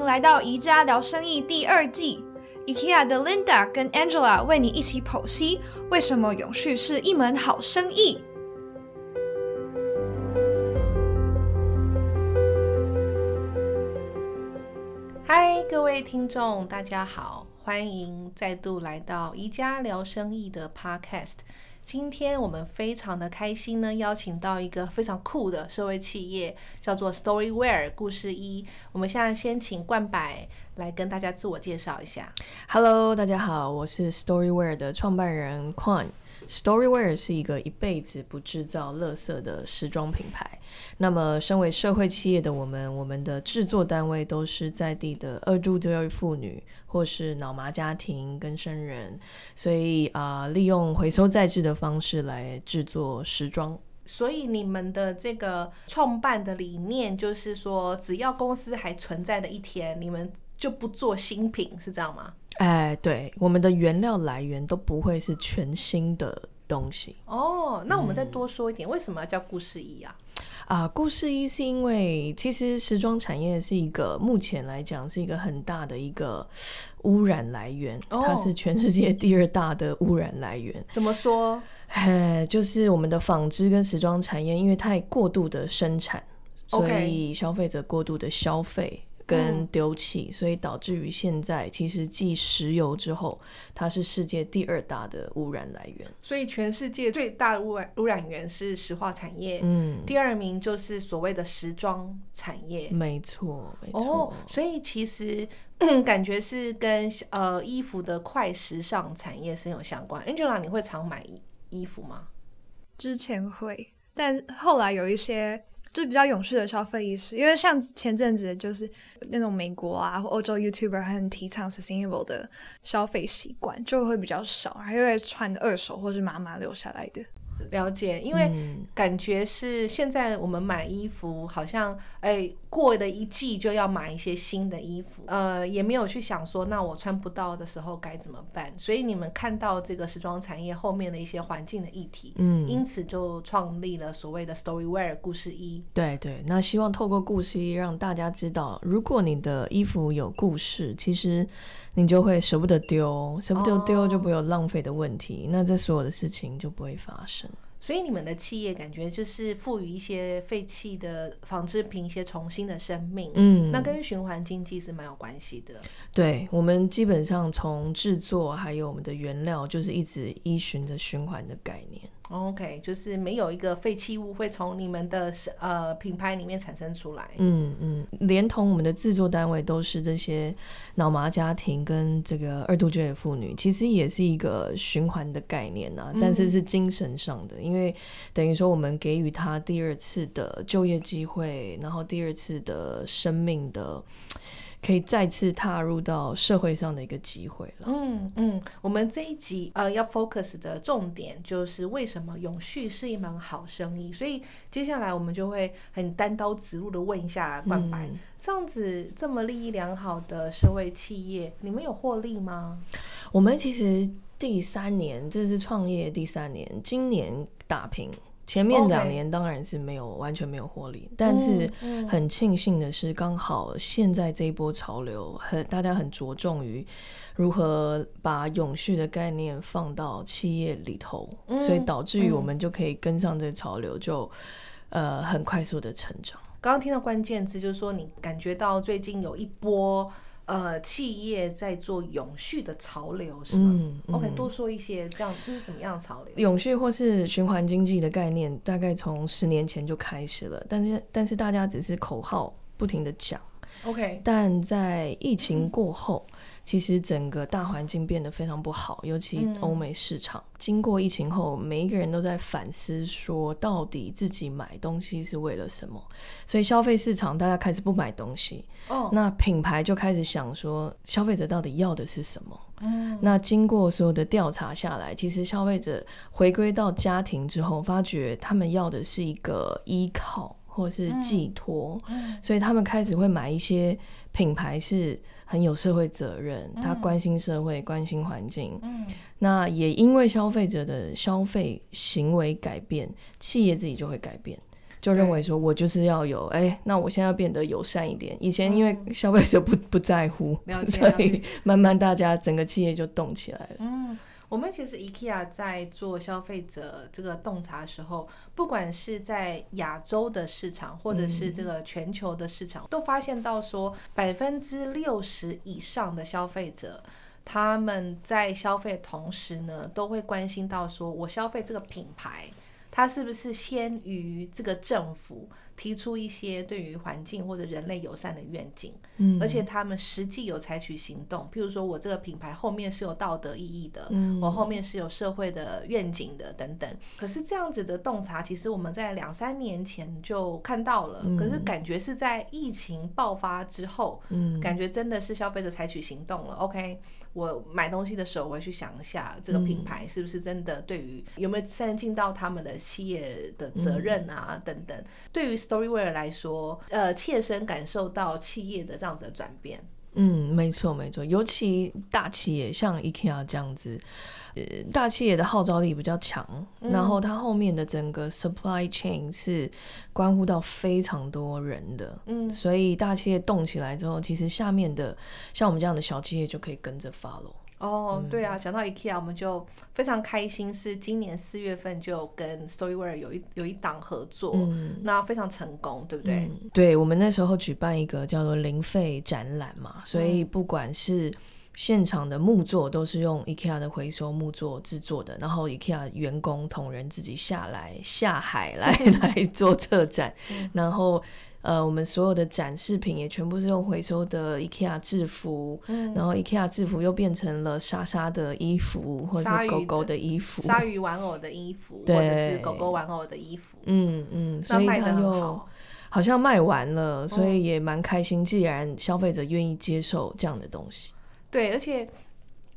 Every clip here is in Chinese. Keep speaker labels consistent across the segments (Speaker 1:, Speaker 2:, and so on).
Speaker 1: 迎来到宜家聊生意第二季。IKEA 的 Linda 跟 Angela 为你一起剖析为什么永续是一门好生意。
Speaker 2: 嗨，各位听众，大家好，欢迎再度来到宜家聊生意的 Podcast。今天我们非常的开心呢，邀请到一个非常酷的社会企业，叫做 Storyware 故事一。我们现在先请冠柏来跟大家自我介绍一下。
Speaker 3: Hello，大家好，我是 Storyware 的创办人 Quan。Storywear 是一个一辈子不制造垃圾的时装品牌。那么，身为社会企业的我们，我们的制作单位都是在地的二度就业妇女或是脑麻家庭跟生人，所以啊、利用回收再制的方式来制作时装。
Speaker 2: 所以你们的这个创办的理念就是说，只要公司还存在的一天，你们就不做新品，是这样吗？
Speaker 3: 哎，对，我们的原料来源都不会是全新的东西。
Speaker 2: 哦，那我们再多说一点，为什么要叫故事一啊？
Speaker 3: 啊，故事一是因为其实时装产业是一个目前来讲是一个很大的一个污染来源，
Speaker 2: 哦
Speaker 3: 它是全世界第二大的污染来源。
Speaker 2: 怎么说？
Speaker 3: 哎，就是我们的纺织跟时装产业，因为太过度的生产，所以消费者过度的消费。跟丢弃，所以导致于现在，其实继石油之后，它是世界第二大的污染来源。
Speaker 2: 所以全世界最大的污染污染源是石化产业，
Speaker 3: 嗯，
Speaker 2: 第二名就是所谓的时装产业。
Speaker 3: 没错，没错。
Speaker 2: 哦，所以其实 感觉是跟呃衣服的快时尚产业深有相关。Angela，你会常买衣衣服吗？
Speaker 1: 之前会，但后来有一些就比较永续的消费意识，因为像前阵子就是那种美国啊或欧洲 YouTuber 很提倡 sustainable 的消费习惯，就会比较少，还会穿二手或是妈妈留下来的。
Speaker 2: 了解，因为
Speaker 3: 嗯
Speaker 2: 感觉是现在我们买衣服，好像哎过了一季就要买一些新的衣服，呃，也没有去想说那我穿不到的时候该怎么办。所以你们看到这个时装产业后面的一些环境的议题，
Speaker 3: 嗯，
Speaker 2: 因此就创立了所谓的 Storyware 故事衣。
Speaker 3: 对对，那希望透过故事衣让大家知道，如果你的衣服有故事，其实你就会舍不得丢，舍不得丢就不会有浪费的问题，那这所有的事情就不会发生。
Speaker 2: 所以你们的企业感觉就是赋予一些废弃的纺织品一些重新的生命，
Speaker 3: 嗯，
Speaker 2: 那跟循环经济是蛮有关系的。
Speaker 3: 对我们基本上从制作还有我们的原料，就是一直依循着循环的概念。
Speaker 2: OK，就是没有一个废弃物会从你们的呃品牌里面产生出来。
Speaker 3: 嗯嗯，连同我们的制作单位都是这些脑麻家庭跟这个二度就业妇女，其实也是一个循环的概念啊，但是是精神上的，因为等于说我们给予他第二次的就业机会，然后第二次的生命的。可以再次踏入到社会上的一个机会了。
Speaker 2: 嗯嗯，我们这一集呃要 focus 的重点就是为什么永续是一门好生意，所以接下来我们就会很单刀直入的问一下冠白，
Speaker 3: 嗯
Speaker 2: 这样子这么利益良好的社会企业，你们有获利吗？
Speaker 3: 我们其实第三年，这是创业第三年，今年打平。前面两年当然是没有完全没有获利，但是
Speaker 2: 嗯
Speaker 3: 很庆幸的是，刚好现在这一波潮流，很大家很着重于如何把永续的概念放到企业里头，
Speaker 2: 嗯
Speaker 3: 所以导致于
Speaker 2: 嗯。
Speaker 3: 我们就可以跟上这潮流，就呃很快速的成长。
Speaker 2: 刚刚听到关键词，就是说你感觉到最近有一波呃企业在做永续的潮流，是吗、
Speaker 3: 嗯
Speaker 2: o k
Speaker 3: 嗯
Speaker 2: 多说一些，这样这是什么样的潮流？
Speaker 3: 永续或是循环经济的概念，大概从十年前就开始了，但是但是大家只是口号不停的讲，
Speaker 2: OK，
Speaker 3: 但在疫情过后，其实整个大环境变得非常不好，尤其
Speaker 2: 嗯
Speaker 3: 欧美市场。经过疫情后，每一个人都在反思，说到底自己买东西是为了什么？所以消费市场大家开始不买东西，
Speaker 2: 哦，
Speaker 3: 那品牌就开始想说，消费者到底要的是什么？
Speaker 2: 嗯
Speaker 3: 那经过所有的调查下来，其实消费者回归到家庭之后，发觉他们要的是一个依靠或是寄托，
Speaker 2: 嗯
Speaker 3: 所以他们开始会买一些品牌是很有社会责任，他关心社会、关心环境。
Speaker 2: 嗯
Speaker 3: 那也因为消费者的消费行为改变，企业自己就会改变。就认为说我就是要有，哎，那我现在要变得友善一点。以前因为消费者不不在乎，所以慢慢大家整个企业就动起来了。
Speaker 2: 嗯。我们其实 IKEA 在做消费者这个洞察的时候，不管是在亚洲的市场，或者是这个全球的市场，都发现到说，百分之六十以上的消费者，他们在消费同时呢，都会关心到说，我消费这个品牌，它是不是先于这个政府。提出一些对于环境或者人类友善的愿景，嗯，而且他们实际有采取行动，譬如说我这个品牌后面是有道德意义的，嗯，我后面是有社会的愿景的等等。可是这样子的洞察，其实我们在两三年前就看到了，可是感觉是在疫情爆发之后，嗯，感觉真的是消费者采取行动了。OK。我买东西的时候，我会去想一下这个品牌是不是真的对于有没有善尽到他们的企业的责任啊等等。对于 Storyware 来说，呃，切身感受到企业的这样子的转变。
Speaker 3: 嗯，没错没错，尤其大企业像 IKEA 这样子。呃，大企业的号召力比较强，然后它后面的整个 supply chain 是关乎到非常多人的，嗯，所以大企业动起来之后，其实下面的像我们这样的小企业就可以跟着 follow。
Speaker 2: 哦，对啊，讲到 IKEA，我们就非常开心，是今年四月份就跟 Storyware 有一有一档合作，那非常成功，对不对？
Speaker 3: 对，我们那时候举办一个叫做零费展览嘛，所以不管是现场的木座都是用 IKEA 的回收木座制作的，然后 IKEA 员工同仁自己下来下海来 来做策展，然后呃，我们所有的展示品也全部是用回收的 IKEA 制服，嗯。然后 IKEA 制服又变成了莎莎的衣服或者狗狗的衣服，
Speaker 2: 鲨鱼玩偶的衣服，或者是狗狗玩偶的衣服，
Speaker 3: 嗯嗯，所以它又好。像卖完了，所以也蛮开心，既然消费者愿意接受这样的东西。
Speaker 2: 对，而且，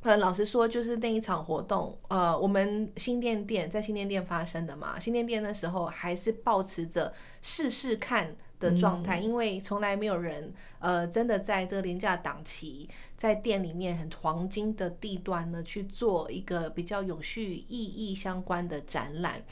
Speaker 2: 呃，老实说，就是那一场活动，呃，我们新店店在新店店发生的嘛。新店店那时候还是保持着试试看的状态，因为从来没有人，呃，真的在这个廉价档期，在店里面很黄金的地段呢去做一个比较有序意义相关的展览。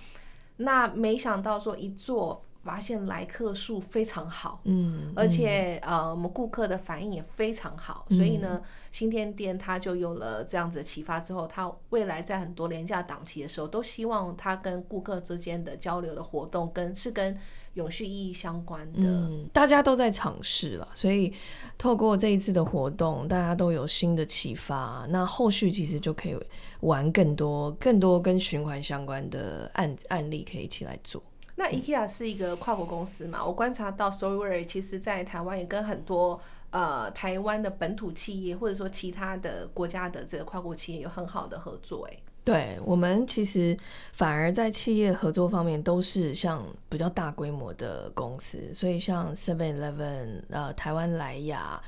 Speaker 2: 那没想到说一做。发现来客数非常好，嗯，而且呃，我们顾客的反应也非常好，所以呢，新天店它就有了这样子的启发之后，它未来在很多廉价档期的时候，都希望它跟顾客之间的交流的活动跟是跟永续意义相关的。
Speaker 3: 嗯，大家都在尝试了，所以透过这一次的活动，大家都有新的启发，那后续其实就可以玩更多更多跟循环相关的案案例，可以一起来做。
Speaker 2: 那 IKEA 是一个跨国公司嘛？我观察到 Storyware 其实在台湾也跟很多呃台湾的本土企业，或者说其他的国家的这个跨国企业有很好的合作。哎，
Speaker 3: 对我们其实反而在企业合作方面都是像比较大规模的公司，所以像 Seven Eleven、呃台湾莱雅。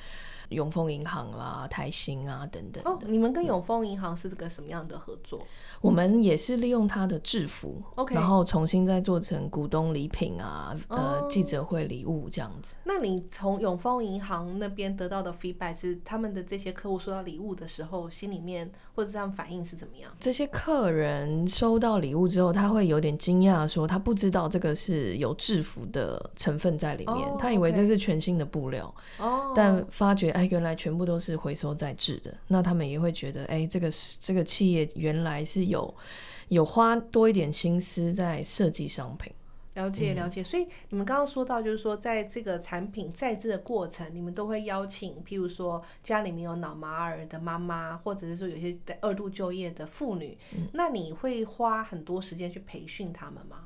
Speaker 3: 永丰银行啦、台新啊等等。
Speaker 2: 哦，你们跟永丰银行是这个什么样的合作？
Speaker 3: 我们也是利用它的制服，OK，然后重新再做成股东礼品啊，呃，记者会礼物这样子。
Speaker 2: 那你从永丰银行那边得到的 feedback 是，他们的这些客户收到礼物的时候，心里面或者这样反应是怎么样？
Speaker 3: 这些客人收到礼物之后，他会有点惊讶，说他不知道这个是有制服的成分在里面，他以为这是全新的布料，哦，但发觉。哎，原来全部都是回收再制的，那他们也会觉得，哎，这个是这个企业原来是有有花多一点心思在设计商品。
Speaker 2: 了解了解，所以你们刚刚说到，就是说在这个产品再制的过程，你们都会邀请，譬如说家里面有脑麻儿的妈妈，或者是说有些在二度就业的妇女，那你会花很多时间去培训他们吗？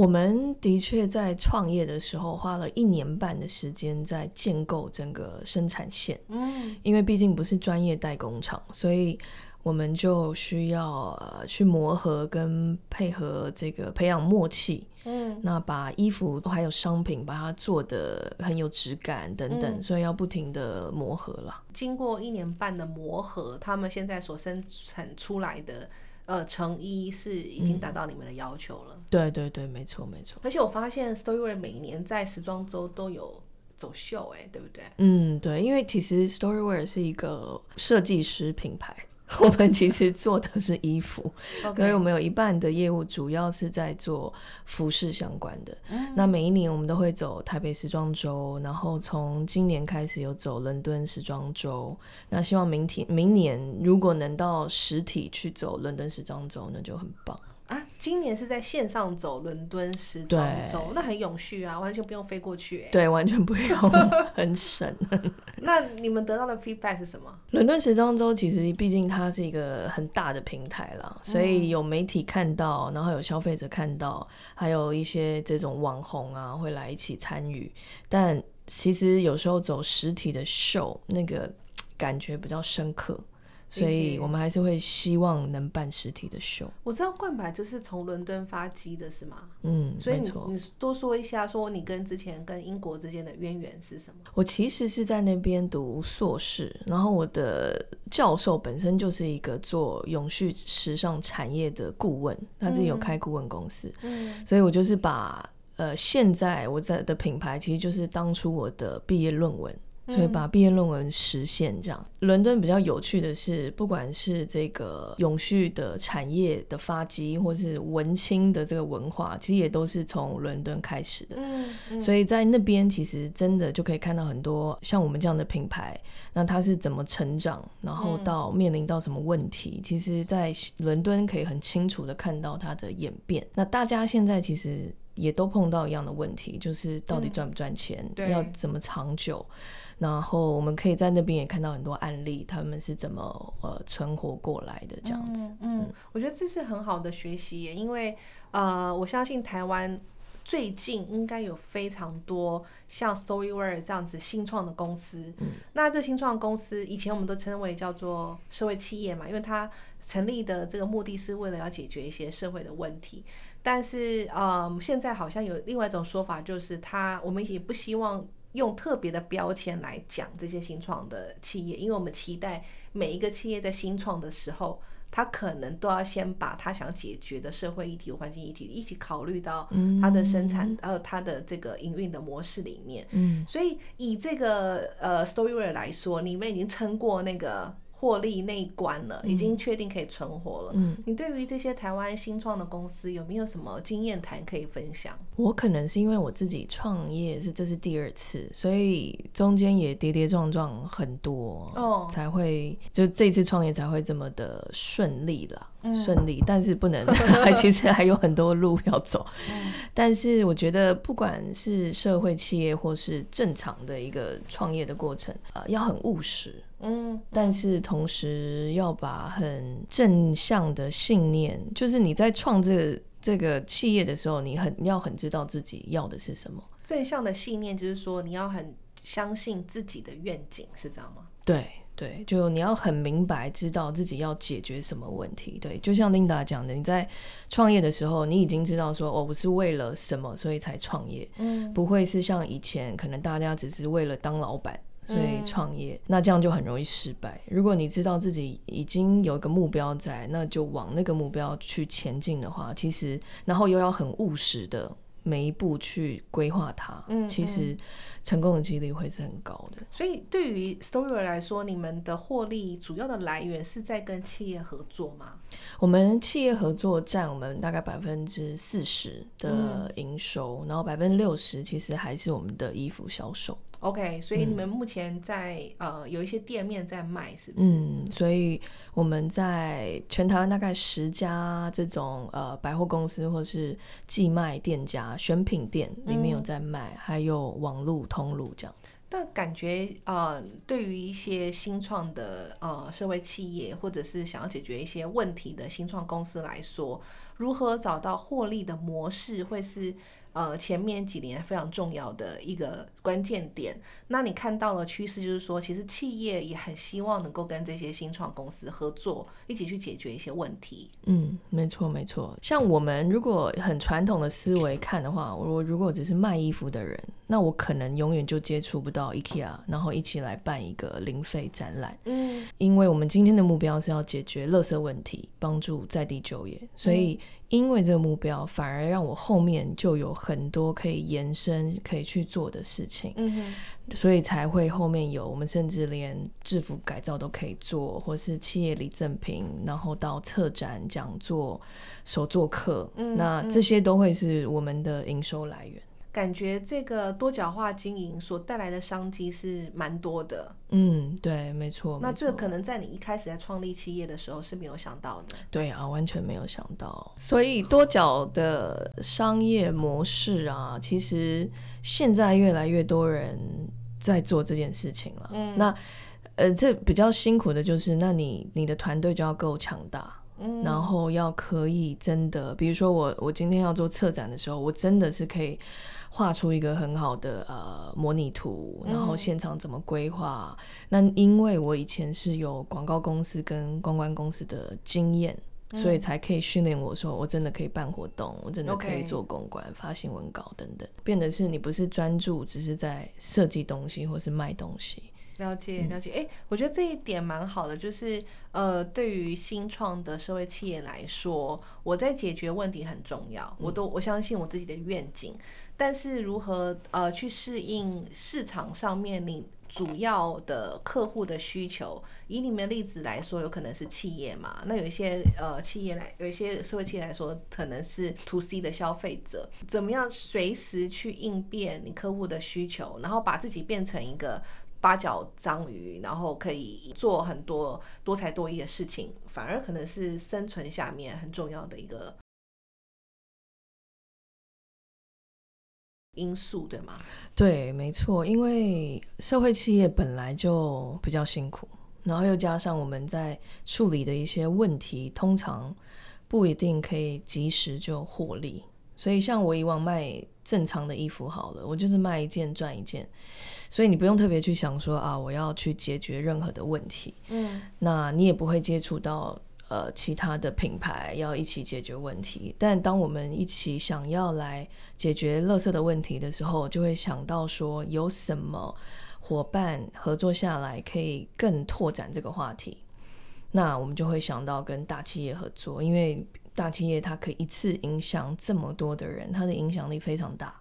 Speaker 3: 我们的确在创业的时候花了一年半的时间在建构整个生产线。嗯，因为毕竟不是专业代工厂，所以我们就需要去磨合跟配合这个培养默契。嗯，那把衣服还有商品把它做的很有质感等等，所以要不停的磨合了。
Speaker 2: 经过一年半的磨合，他们现在所生产出来的。呃，成衣是已经达到你们的要求了。
Speaker 3: 对对对，没错没错。
Speaker 2: 而且我发现 Storyware 每年在时装周都有走秀，哎，对不对？
Speaker 3: 嗯，对，因为其实 Storyware 是一个设计师品牌，我们其实做的是衣服，所以我们有一半的业务主要是在做服饰相关的。
Speaker 2: 嗯
Speaker 3: 那每一年我们都会走台北时装周，然后从今年开始有走伦敦时装周。那希望明天明年如果能到实体去走伦敦时装周，那就很棒。
Speaker 2: 啊，今年是在线上走伦敦时装周，那很永续啊，完全不用飞过去、欸。
Speaker 3: 对，完全不用，很省。
Speaker 2: 那你们得到的 feedback 是什么？
Speaker 3: 伦敦时装周其实毕竟它是一个很大的平台啦，所以有媒体看到，然后有消费者看到，还有一些这种网红啊会来一起参与。但其实有时候走实体的 show，，那个感觉比较深刻，所以我们还是会希望能办实体的秀。
Speaker 2: 我知道冠百就是从伦敦发迹的是吗？
Speaker 3: 嗯，
Speaker 2: 所以你。你多说一下，说你跟之前跟英国之间的渊源是什么？
Speaker 3: 我其实是在那边读硕士，然后我的教授本身就是一个做永续时尚产业的顾问，他自己有开顾问公司，
Speaker 2: 嗯
Speaker 3: 所以我就是把呃现在我在的品牌其实就是当初我的毕业论文。所以把毕业论文实现这样。伦敦比较有趣的是，不管是这个永续的产业的发迹，或是文青的这个文化，其实也都是从伦敦开始的。
Speaker 2: 嗯嗯
Speaker 3: 所以在那边其实真的就可以看到很多像我们这样的品牌，那它是怎么成长，然后到面临到什么问题，其实在伦敦可以很清楚的看到它的演变。那大家现在其实也都碰到一样的问题，就是到底赚不赚钱，
Speaker 2: 对
Speaker 3: 要怎么长久。然后我们可以在那边也看到很多案例，他们是怎么呃存活过来的这样子。
Speaker 2: 嗯，嗯我觉得这是很好的学习耶，因为呃，我相信台湾最近应该有非常多像 Storyware 这样子新创的公司。
Speaker 3: 嗯
Speaker 2: 那这新创公司以前我们都称为叫做社会企业嘛，因为它成立的这个目的是为了要解决一些社会的问题。但是，嗯，现在好像有另外一种说法，就是它我们也不希望用特别的标签来讲这些新创的企业，因为我们期待每一个企业在新创的时候，他可能都要先把他想解决的社会议题、环境议题一起考虑到它的生产呃它的这个营运的模式里面。
Speaker 3: 嗯，
Speaker 2: 所以以这个呃 Storyware 来说，你们已经撑过那个获利那一关了，已经确定可以存活了。
Speaker 3: 嗯，
Speaker 2: 你对于这些台湾新创的公司有没有什么经验谈可以分享？
Speaker 3: 我可能是因为我自己创业是这是第二次，所以中间也跌跌撞撞很多，
Speaker 2: 哦
Speaker 3: 才会就这次创业才会这么的顺利啦，
Speaker 2: 嗯
Speaker 3: 顺利，但是不能，其实还有很多路要走。
Speaker 2: 嗯
Speaker 3: 但是我觉得，不管是社会企业或是正常的一个创业的过程，呃，要很务实。
Speaker 2: 嗯
Speaker 3: 但是同时要把很正向的信念，就是你在创这个这个企业的时候，你很要很知道自己要的是什么。
Speaker 2: 正向的信念就是说，你要很相信自己的愿景，是这样吗？
Speaker 3: 对对，就你要很明白知道自己要解决什么问题。对，就像 Linda 讲的，你在创业的时候，你已经知道说，哦，我是为了什么所以才创业，
Speaker 2: 嗯
Speaker 3: 不会是像以前可能大家只是为了当老板。所以
Speaker 2: 嗯
Speaker 3: 创业，那这样就很容易失败。如果你知道自己已经有一个目标在，那就往那个目标去前进的话，其实然后又要很务实的每一步去规划它，
Speaker 2: 嗯
Speaker 3: 其实成功的几率会是很高的。
Speaker 2: 所以对于 Storyware 来说，你们的获利主要的来源是在跟企业合作吗？
Speaker 3: 我们企业合作占我们大概百分之四十
Speaker 2: 嗯
Speaker 3: 的营收，然后百分之六十其实还是我们的衣服销售。
Speaker 2: OK，所以你们目前在、呃有一些店面在卖，是不是？
Speaker 3: 嗯，所以我们在全台湾大概十家这种呃百货公司或是寄卖店家、选品店里面有在卖，还有网络通路这样子。
Speaker 2: 但感觉呃，对于一些新创的呃社会企业，或者是想要解决一些问题的新创公司来说，如何找到获利的模式，会是呃前面几年非常重要的一个关键点。那你看到了趋势，就是说，其实企业也很希望能够跟这些新创公司合作，一起去解决一些问题。
Speaker 3: 嗯，没错没错。像我们如果很传统的思维看的话，我如果只是卖衣服的人，那我可能永远就接触不到 IKEA，然后一起来办一个零费展览。
Speaker 2: 嗯
Speaker 3: 因为我们今天的目标是要解决垃圾问题，帮助在地就业，所以因为这个目标，反而让我后面就有很多可以延伸、可以去做的事情，
Speaker 2: 嗯
Speaker 3: 所以才会后面有我们甚至连制服改造都可以做，或是企业礼赠品，然后到策展、讲座、手作课，
Speaker 2: 嗯
Speaker 3: 那这些都会是我们的营收来源。
Speaker 2: 感觉这个多角化经营所带来的商机是蛮多的。
Speaker 3: 嗯，对，没错。
Speaker 2: 那这个可能在你一开始在创立企业的时候是没有想到的。
Speaker 3: 对啊，完全没有想到。所以多角的商业模式啊，其实现在越来越多人在做这件事情了。
Speaker 2: 嗯
Speaker 3: 那呃，这比较辛苦的就是，那你你的团队就要够强大。
Speaker 2: 嗯
Speaker 3: 然后要可以真的，比如说我我今天要做策展的时候，我真的是可以画出一个很好的呃模拟图，然后
Speaker 2: 嗯
Speaker 3: 现场怎么规划。那因为我以前是有广告公司跟公关公司的经验。所以才可以训练我说，我真的可以办活动，我真的可以做公关、发新闻稿等等，变的是你不是专注只是在设计东西或是卖东西。
Speaker 2: 了解了解，哎、我觉得这一点蛮好的，就是呃，对于新创的社会企业来说，我在解决问题很重要，我都我相信我自己的愿景，但是如何呃去适应市场上面你主要的客户的需求，以你们的例子来说，有可能是企业嘛，那有一些呃企业来，有一些社会企业来说，可能是 to C 的消费者，怎么样随时去应变你客户的需求，然后把自己变成一个。八角章鱼，然后可以做很多多才多艺的事情，反而可能是生存下面很重要的一个因素，对吗？
Speaker 3: 对，没错，因为社会企业本来就比较辛苦，然后又加上我们在处理的一些问题，通常不一定可以及时就获利。所以像我以往卖正常的衣服好了，我就是卖一件赚一件，所以你不用特别去想说啊，我要去解决任何的问题，
Speaker 2: 嗯
Speaker 3: 那你也不会接触到呃其他的品牌要一起解决问题。但当我们一起想要来解决垃圾的问题的时候，就会想到说有什么伙伴合作下来可以更拓展这个话题。那我们就会想到跟大企业合作，因为大企业它可以一次影响这么多的人，它的影响力非常大。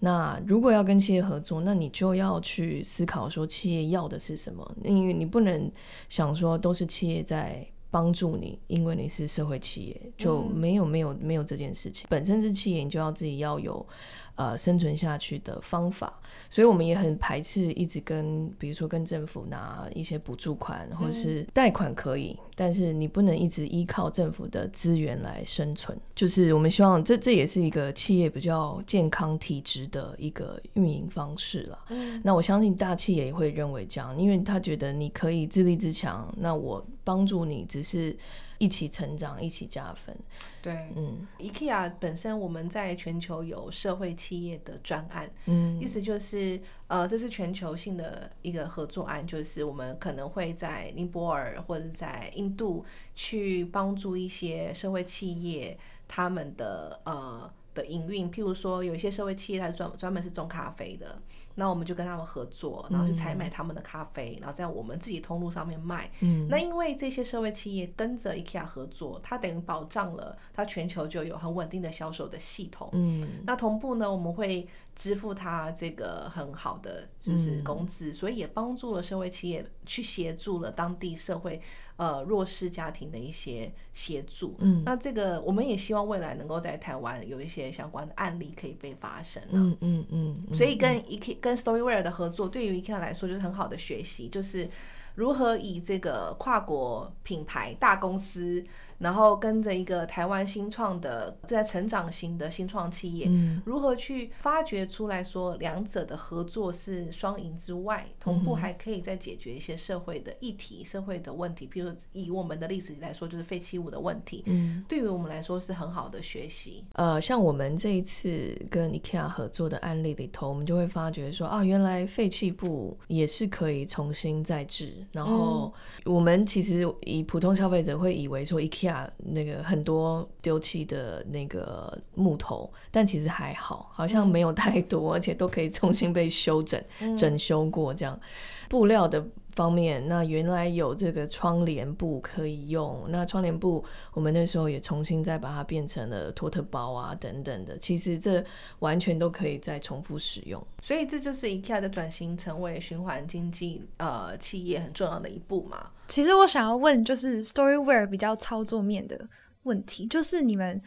Speaker 3: 那如果要跟企业合作，那你就要去思考说企业要的是什么，因为你不能想说都是企业在帮助你，因为你是社会企业，就
Speaker 2: 嗯
Speaker 3: 没有没有没有这件事情。本身是企业，你就要自己要有呃生存下去的方法，所以我们也很排斥一直跟比如说跟政府拿一些补助款或者是贷款可以，但是你不能一直依靠政府的资源来生存。就是我们希望这这也是一个企业比较健康体质的一个运营方式了。
Speaker 2: 嗯
Speaker 3: 那我相信大企业也会认为这样，因为他觉得你可以自立自强，那我帮助你只是一起成长，一起加分。
Speaker 2: 对。
Speaker 3: 嗯
Speaker 2: ，IKEA 本身我们在全球有社会企业的专案，
Speaker 3: 嗯。
Speaker 2: 意思就是，呃，这是全球性的一个合作案，就是我们可能会在尼泊尔或者在印度去帮助一些社会企业他们的呃的营运，譬如说有一些社会企业它专专门是种咖啡的，那我们就跟他们合作，然后去采买他们的咖啡，然后在我们自己通路上面卖。
Speaker 3: 嗯
Speaker 2: 那因为这些社会企业跟着 IKEA 合作，它等于保障了它全球就有很稳定的销售的系统。
Speaker 3: 嗯
Speaker 2: 那同步呢，我们会支付它这个很好的就是
Speaker 3: 嗯
Speaker 2: 工资，所以也帮助了社会企业去协助了当地社会呃弱势家庭的一些协助。
Speaker 3: 嗯
Speaker 2: 那这个我们也希望未来能够在台湾有一些相关的案例可以被发生啊。
Speaker 3: 嗯嗯嗯，嗯
Speaker 2: 所以跟 IKEA 跟 Storyware 的合作，对于 IKEA 来说就是很好的学习，就是如何以这个跨国品牌大公司，然后跟着一个台湾新创的在成长型的新创企业，
Speaker 3: 嗯
Speaker 2: 如何去发掘出来说两者的合作是双赢之外，同步还可以再解决一些社会的议题、社会的问题，譬如以我们的例子来说，就是废弃物的问题，
Speaker 3: 嗯
Speaker 2: 对于我们来说是很好的学习。
Speaker 3: 呃，像我们这一次跟 IKEA 合作的案例里头，我们就会发觉说啊，原来废弃布也是可以重新再制。然后我们其实以普通消费者会以为说 IKEA 那个很多丢弃的那个木头，但其实还好，好像没有太多，而且都可以重新被修整、整修过这样。布料的方面，那原来有这个窗帘布可以用，那窗帘布我们那时候也重新再把它变成了托特包啊等等的，其实这完全都可以再重复使用。
Speaker 2: 所以这就是 IKEA 的转型成为循环经济呃企业很重要的一步嘛。
Speaker 1: 其实我想要问，就是 Storyware 比较操作面的问题，就是你们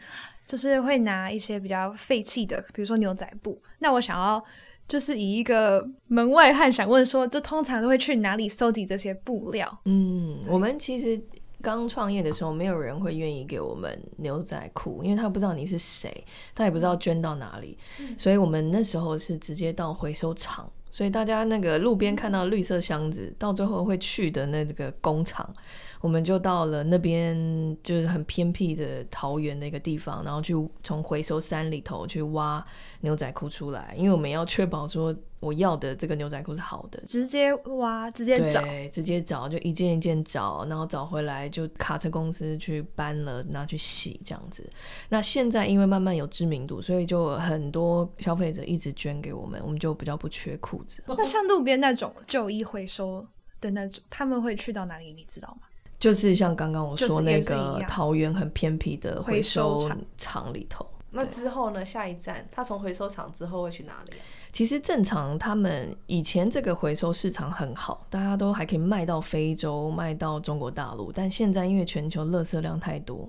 Speaker 1: 就是会拿一些比较废弃的，比如说牛仔布，那我想要。就是以一个门外汉想问说，这通常都会去哪里收集这些布料？
Speaker 3: 嗯，我们其实刚创业的时候，没有人会愿意给我们牛仔裤，因为他不知道你是谁，他也不知道捐到哪里，所以我们那时候是直接到回收厂。所以大家那个路边看到绿色箱子，到最后会去的那个工厂。我们就到了那边，就是很偏僻的桃园的一个地方，然后去从回收山里头去挖牛仔裤出来，因为我们要确保说我要的这个牛仔裤是好的，
Speaker 1: 直接挖，直接找，
Speaker 3: 直接找，就一件一件找，然后找回来就卡车公司去搬了，拿去洗这样子。那现在因为慢慢有知名度，所以就很多消费者一直捐给我们，我们就比较不缺裤子。
Speaker 1: 那像路边那种旧衣回收的那种，他们会去到哪里？你知道吗？
Speaker 3: 就是像刚刚我说那个桃园很偏僻的回收厂里头。
Speaker 2: 那之后呢？下一站他从回收厂之后会去哪里？
Speaker 3: 其实正常，他们以前这个回收市场很好，大家都还可以卖到非洲、卖到中国大陆。但现在因为全球垃圾量太多，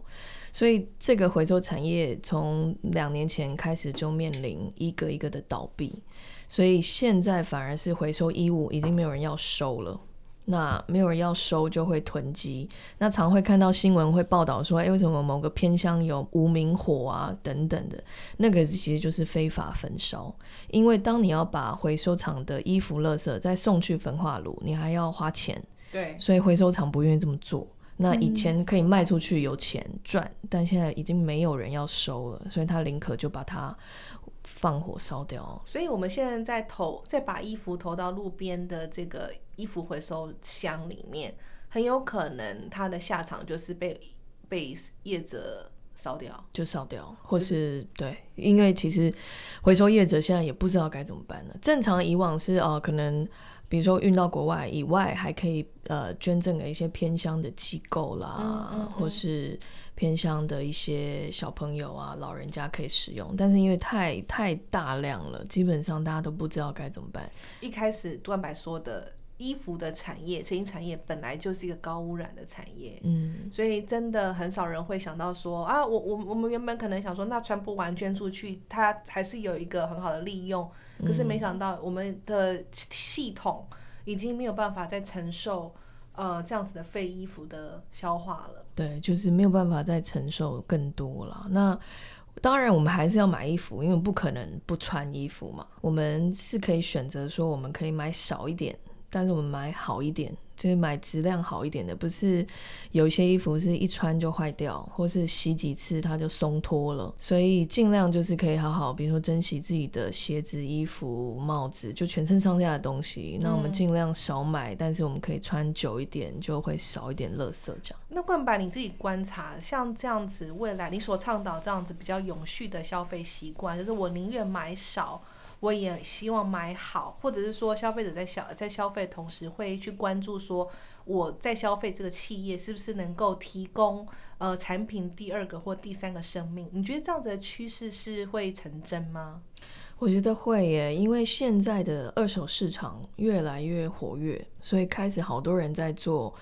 Speaker 3: 所以这个回收产业从两年前开始就面临一个一个的倒闭，所以现在反而是回收衣物已经没有人要收了。那没有人要收，就会囤积。那常会看到新闻会报道说，哎，为什么某个偏乡有无名火啊等等的？那个其实就是非法焚烧。因为当你要把回收厂的衣服、垃圾再送去焚化炉，你还要花钱。
Speaker 2: 对，
Speaker 3: 所以回收厂不愿意这么做。那以前可以卖出去有钱赚，但现在已经没有人要收了，所以他宁可就把它放火烧掉。
Speaker 2: 所以我们现在在投，再把衣服投到路边的这个。衣服回收箱里面很有可能它的下场就是被被业者烧掉，
Speaker 3: 就烧掉，或是对，因为其实回收业者现在也不知道该怎么办了。正常以往是哦，可能比如说运到国外以外，还可以呃捐赠给一些偏乡的机构啦，或是偏乡的一些小朋友啊、老人家可以使用。但是因为太太大量了，基本上大家都不知道该怎么办。
Speaker 2: 一开始段白说的。衣服的产业，成衣产业本来就是一个高污染的产业，
Speaker 3: 嗯，
Speaker 2: 所以真的很少人会想到说啊，我我我们原本可能想说，那穿不完捐出去，它还是有一个很好的利用，可是没想到我们的系统已经没有办法再承受呃这样子的废衣服的消化了，
Speaker 3: 对，就是没有办法再承受更多了。那当然我们还是要买衣服，因为不可能不穿衣服嘛，我们是可以选择说，我们可以买少一点。但是我们买好一点，就是买质量好一点的，不是有一些衣服是一穿就坏掉，或是洗几次它就松脱了。所以尽量就是可以好好，比如说珍惜自己的鞋子、衣服、帽子，就全身上下的东西。那我们尽量少买，但是我们可以穿久一点，就会少一点垃圾。这样。
Speaker 2: 那冠白你自己观察，像这样子未来你所倡导这样子比较永续的消费习惯，就是我宁愿买少。我也希望买好，或者是说消费者在消在消费同时会去关注说我在消费这个企业是不是能够提供呃产品第二个或第三个生命？你觉得这样子的趋势是会成真吗？
Speaker 3: 我觉得会耶，因为现在的二手市场越来越活跃，所以开始好多人在做。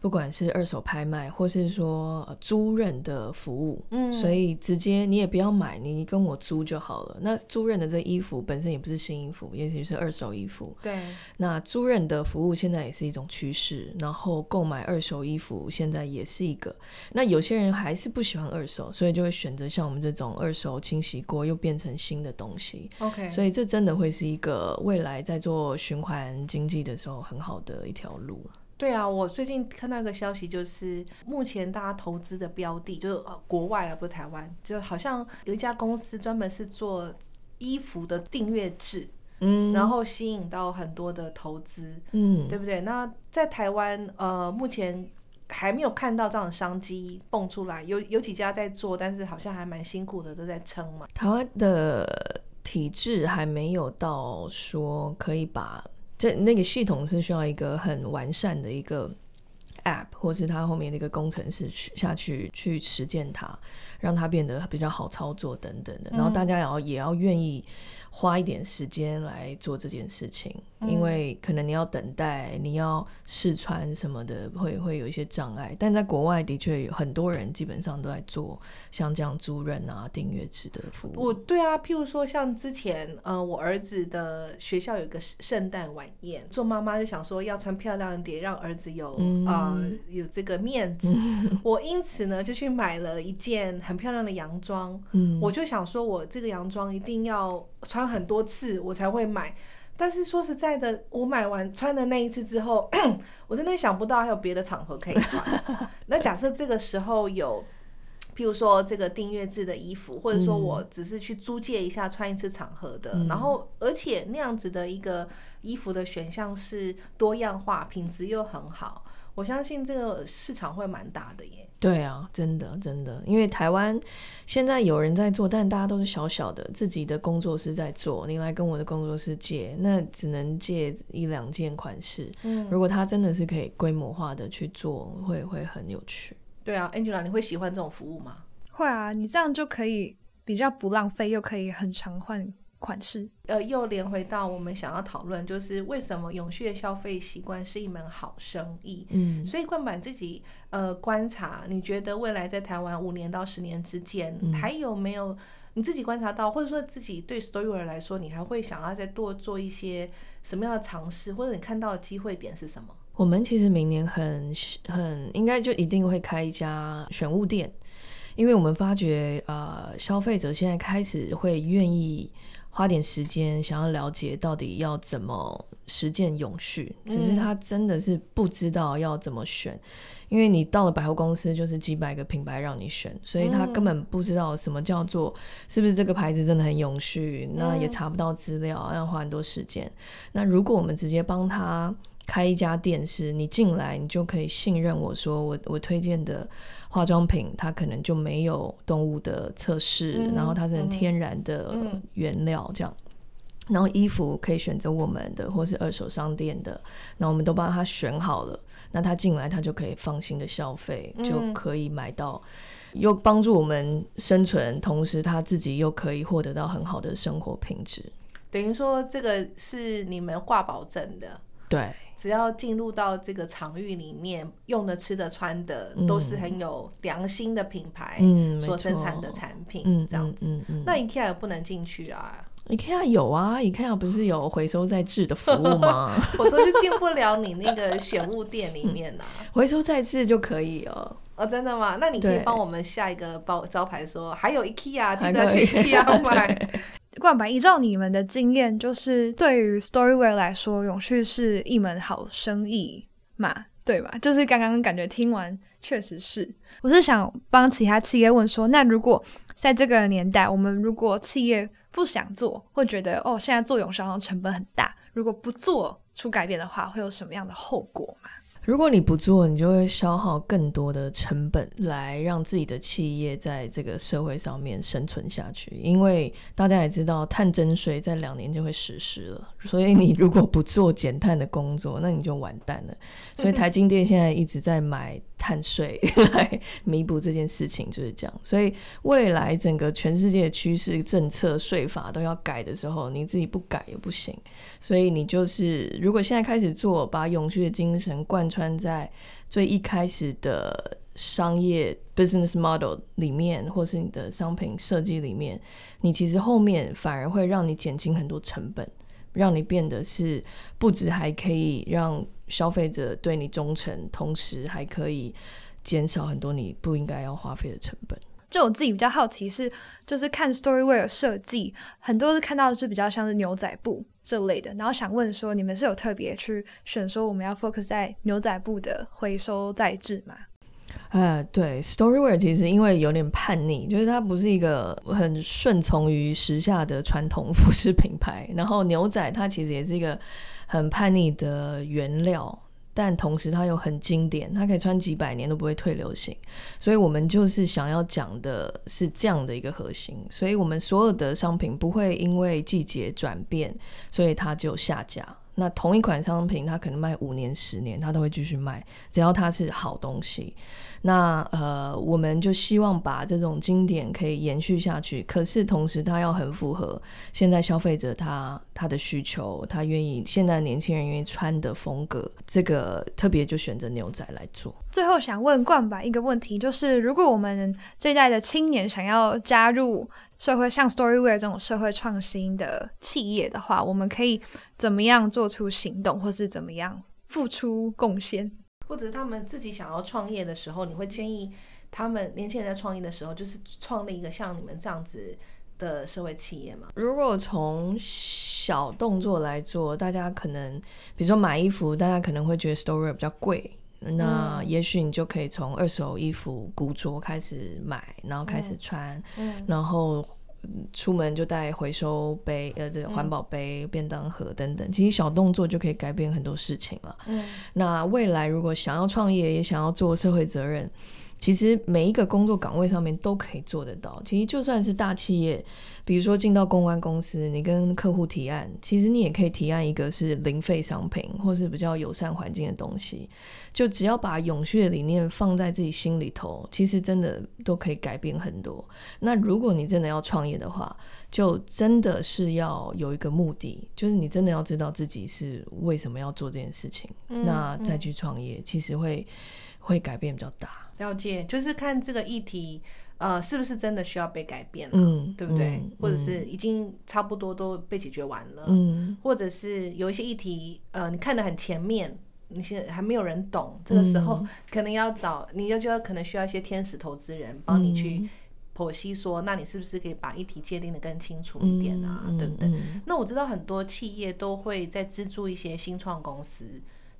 Speaker 3: 不管是二手拍卖，或是说租赁的服务，嗯，所以直接你也不要买，你跟我租就好了。那租赁的这衣服本身也不是新衣服，也许是二手衣服。
Speaker 2: 对。
Speaker 3: 那租赁的服务现在也是一种趋势，然后购买二手衣服现在也是一个。那有些人还是不喜欢二手，所以就会选择像我们这种二手清洗过又变成新的东西。
Speaker 2: OK。
Speaker 3: 所以这真的会是一个未来在做循环经济的时候很好的一条路。
Speaker 2: 对啊，我最近看到一个消息，就是目前大家投资的标的，就是国外啊，不是台湾，就好像有一家公司专门是做衣服的订阅制，
Speaker 3: 嗯，
Speaker 2: 然后吸引到很多的投资，
Speaker 3: 嗯，
Speaker 2: 对不对？那在台湾，呃，目前还没有看到这样的商机蹦出来，有有几家在做，但是好像还蛮辛苦的，都在撑嘛。
Speaker 3: 台湾的体制还没有到说可以把。这那个系统是需要一个很完善的一个 app，或是它后面的一个工程师去下去去实践它，让它变得比较好操作等等的。然后大家也要也要愿意。花一点时间来做这件事情，因为可能你要等待，你要试穿什么的，会会有一些障碍。但在国外的确有很多人基本上都在做像这样租人啊、订阅制的服务。
Speaker 2: 我对啊，譬如说像之前呃，我儿子的学校有一个圣诞晚宴，做妈妈就想说要穿漂亮一点，让儿子有啊有这个面子。我因此呢就去买了一件很漂亮的洋装，我就想说我这个洋装一定要穿。穿很多次我才会买，但是说实在的，我买完穿的那一次之后，我真的想不到还有别的场合可以穿。那假设这个时候有，譬如说这个订阅制的衣服，或者说我只是去租借一下穿一次场合的，然后而且那样子的一个衣服的选项是多样化，品质又很好，我相信这个市场会蛮大的耶。
Speaker 3: 对啊，真的真的，因为台湾现在有人在做，但大家都是小小的自己的工作室在做。你来跟我的工作室借，那只能借一两件款式。嗯，如果他真的是可以规模化的去做，会会很有趣。
Speaker 2: 对啊，Angela，你会喜欢这种服务吗？
Speaker 1: 会啊，你这样就可以比较不浪费，又可以很常换。款式，
Speaker 2: 呃，又连回到我们想要讨论，就是为什么永续的消费习惯是一门好生意。嗯，所以冠板自己呃观察，你觉得未来在台湾五年到十年之间，还有没有你自己观察到，或者说自己对 Storywear 来说，你还会想要再多做一些什么样的尝试，或者你看到的机会点是什么？
Speaker 3: 我们其实明年很很应该就一定会开一家选物店，因为我们发觉呃消费者现在开始会愿意。花点时间想要了解到底要怎么实践永续，只是他真的是不知道要怎么选，因为你到了百货公司就是几百个品牌让你选，所以他根本不知道什么叫做是不是这个牌子真的很永续，那也查不到资料，要花很多时间。那如果我们直接帮他。开一家店是，你进来你就可以信任我说我我推荐的化妆品，它可能就没有动物的测试，然后它是很天然的原料这样，然后衣服可以选择我们的或是二手商店的，那我们都帮他选好了，那他进来他就可以放心的消费，就可以买到，又帮助我们生存，同时他自己又可以获得到很好的生活品质。
Speaker 2: 等于说这个是你们挂保证的。
Speaker 3: 对，
Speaker 2: 只要进入到这个场域里面，用的、吃的、穿的，都是很有良心的品牌所生产的产品，这样子。那 IKEA 不能进去啊
Speaker 3: ？IKEA 有啊，IKEA 不是有回收再制的服务吗？
Speaker 2: 我说就进不了你那个选物店里面呐，
Speaker 3: 回收再制就可以哦。
Speaker 2: 哦，真的吗？那你可以帮我们下一个包招牌说，还有 IKEA，记得去 IKEA 买。
Speaker 1: 冠白，依照你们的经验，就是对于 Storywear 来说，永续是一门好生意嘛？对吧？就是刚刚感觉听完，确实是。我是想帮其他企业问说，那如果在这个年代，我们如果企业不想做，会觉得哦，现在做永续好像成本很大，如果不做出改变的话，会有什么样的后果吗？
Speaker 3: 如果你不做，你就会消耗更多的成本来让自己的企业在这个社会上面生存下去。因为大家也知道，碳征税在两年就会实施了，所以你如果不做减碳的工作，那你就完蛋了。所以台金电现在一直在买。碳税 来弥补这件事情就是这样，所以未来整个全世界的趋势、政策、税法都要改的时候，你自己不改也不行。所以你就是，如果现在开始做，把永续的精神贯穿在最一开始的商业 business model 里面，或是你的商品设计里面，你其实后面反而会让你减轻很多成本，让你变得是不止还可以让。消费者对你忠诚，同时还可以减少很多你不应该要花费的成本。
Speaker 1: 就我自己比较好奇是，就是看 Storywear 设计，很多是看到是比较像是牛仔布这类的，然后想问说，你们是有特别去选说我们要 focus 在牛仔布的回收再制吗？
Speaker 3: 呃，对，Storywear 其实因为有点叛逆，就是它不是一个很顺从于时下的传统服饰品牌，然后牛仔它其实也是一个。很叛逆的原料，但同时它又很经典，它可以穿几百年都不会退流行。所以我们就是想要讲的是这样的一个核心。所以我们所有的商品不会因为季节转变，所以它就下架。那同一款商品，它可能卖五年、十年，它都会继续卖，只要它是好东西。那呃，我们就希望把这种经典可以延续下去，可是同时它要很符合现在消费者他他的需求，他愿意现在年轻人愿意穿的风格，这个特别就选择牛仔来做。
Speaker 1: 最后想问冠白一个问题，就是如果我们这一代的青年想要加入社会像 Storywear 这种社会创新的企业的话，我们可以怎么样做出行动，或是怎么样付出贡献？
Speaker 2: 或者是他们自己想要创业的时候，你会建议他们年轻人在创业的时候，就是创立一个像你们这样子的社会企业吗？
Speaker 3: 如果从小动作来做，大家可能比如说买衣服，大家可能会觉得 Storywear 比较贵。那也许你就可以从二手衣服古着开始买，然后开始穿，然后出门就带回收杯，呃，这环保杯、便当盒等等。其实小动作就可以改变很多事情了。那未来如果想要创业，也想要做社会责任。其实每一个工作岗位上面都可以做得到。其实就算是大企业，比如说进到公关公司，你跟客户提案，其实你也可以提案一个是零废商品，或是比较友善环境的东西。就只要把永续的理念放在自己心里头，其实真的都可以改变很多。那如果你真的要创业的话，就真的是要有一个目的，就是你真的要知道自己是为什么要做这件事情，那再去创业，其实会会改变比较大。
Speaker 2: 了解，就是看这个议题，呃，是不是真的需要被改变了，嗯，对不对？或者是已经差不多都被解决完了，嗯，或者是有一些议题，呃，你看得很前面，你现在还没有人懂，这个时候可能要找，你要就要可能需要一些天使投资人帮你去剖析，说，那你是不是可以把议题界定的更清楚一点啊？对不对？那我知道很多企业都会在资助一些新创公司。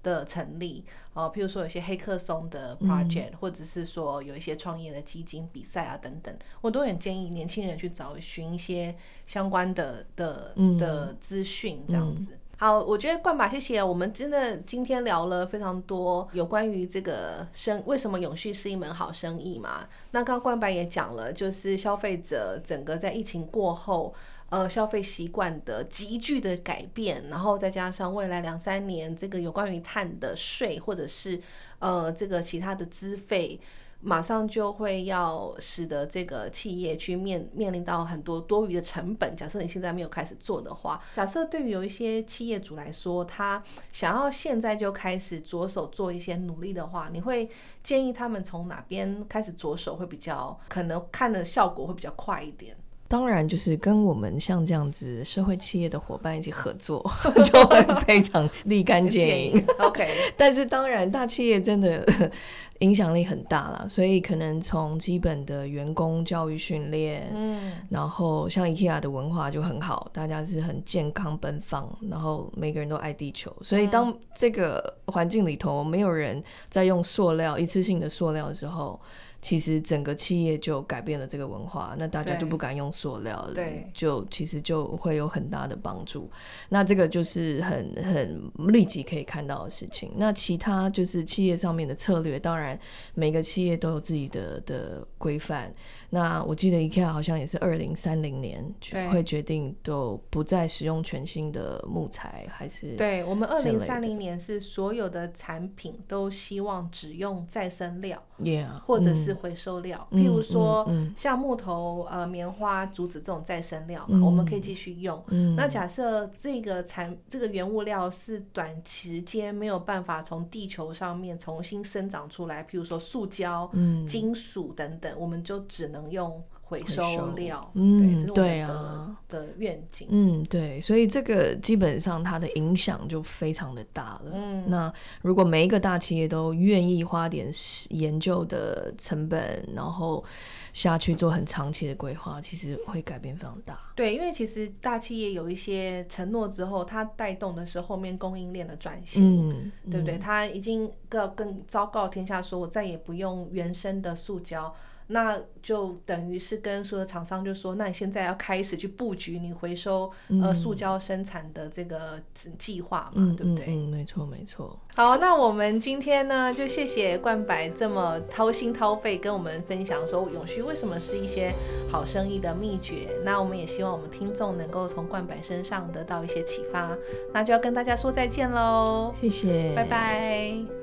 Speaker 2: 的成立，哦，譬如说有些黑客松的 project，或者是说有一些创业的基金比赛啊等等，我都很建议年轻人去找寻一些相关的的的资讯，这样子。好，我觉得冠把谢谢，我们真的今天聊了非常多有关于这个生为什么永续是一门好生意嘛。那刚刚冠白也讲了，就是消费者整个在疫情过后。呃，消费习惯的急剧的改变，然后再加上未来两三年这个有关于碳的税，或者是呃这个其他的资费，马上就会要使得这个企业去面面临到很多多余的成本。假设你现在没有开始做的话，假设对于有一些企业主来说，他想要现在就开始着手做一些努力的话，你会建议他们从哪边开始着手会比较可能看的效果会比较快一点？
Speaker 3: 当然，就是跟我们像这样子社会企业的伙伴一起合作，就会非常立竿见影。
Speaker 2: OK，
Speaker 3: 但是当然，大企业真的 影响力很大了，所以可能从基本的员工教育训练，嗯，然后像 IKEA 的文化就很好，大家是很健康奔放，然后每个人都爱地球，所以当这个环境里头没有人在用塑料一次性的塑料的时候。其实整个企业就改变了这个文化，那大家就不敢用塑料了，对就其实就会有很大的帮助。那这个就是很很立即可以看到的事情。那其他就是企业上面的策略，当然每个企业都有自己的的规范。那我记得 IKEA 好像也是二零三零年会决定都不再使用全新的木材，还是
Speaker 2: 对我们二零三零年是所有的产品都希望只用再生料
Speaker 3: ，Yeah，
Speaker 2: 或者是回收料，譬如说像木头、呃棉花、竹子这种再生料，我们可以继续用。那假设这个产这个原物料是短时间没有办法从地球上面重新生长出来，譬如说塑胶、金属等等，我们就只能。用回收料，嗯，对啊的愿景，
Speaker 3: 嗯，对，所以这个基本上它的影响就非常的大了。嗯，那如果每一个大企业都愿意花点研究的成本，然后下去做很长期的规划，其实会改变非常大。
Speaker 2: 对，因为其实大企业有一些承诺之后，它带动的是后面供应链的转型，嗯，对不对？它已经更更昭告天下说，我再也不用原生的塑胶。那就等于是跟所有厂商就说，那你现在要开始去布局你回收呃塑胶生产的这个计划嘛，对不对？
Speaker 3: 嗯，没错没错。
Speaker 2: 好，那我们今天呢，就谢谢冠白这么掏心掏肺跟我们分享说永续为什么是一些好生意的秘诀。那我们也希望我们听众能够从冠白身上得到一些启发。那就要跟大家说再见喽，
Speaker 3: 谢谢，
Speaker 2: 拜拜。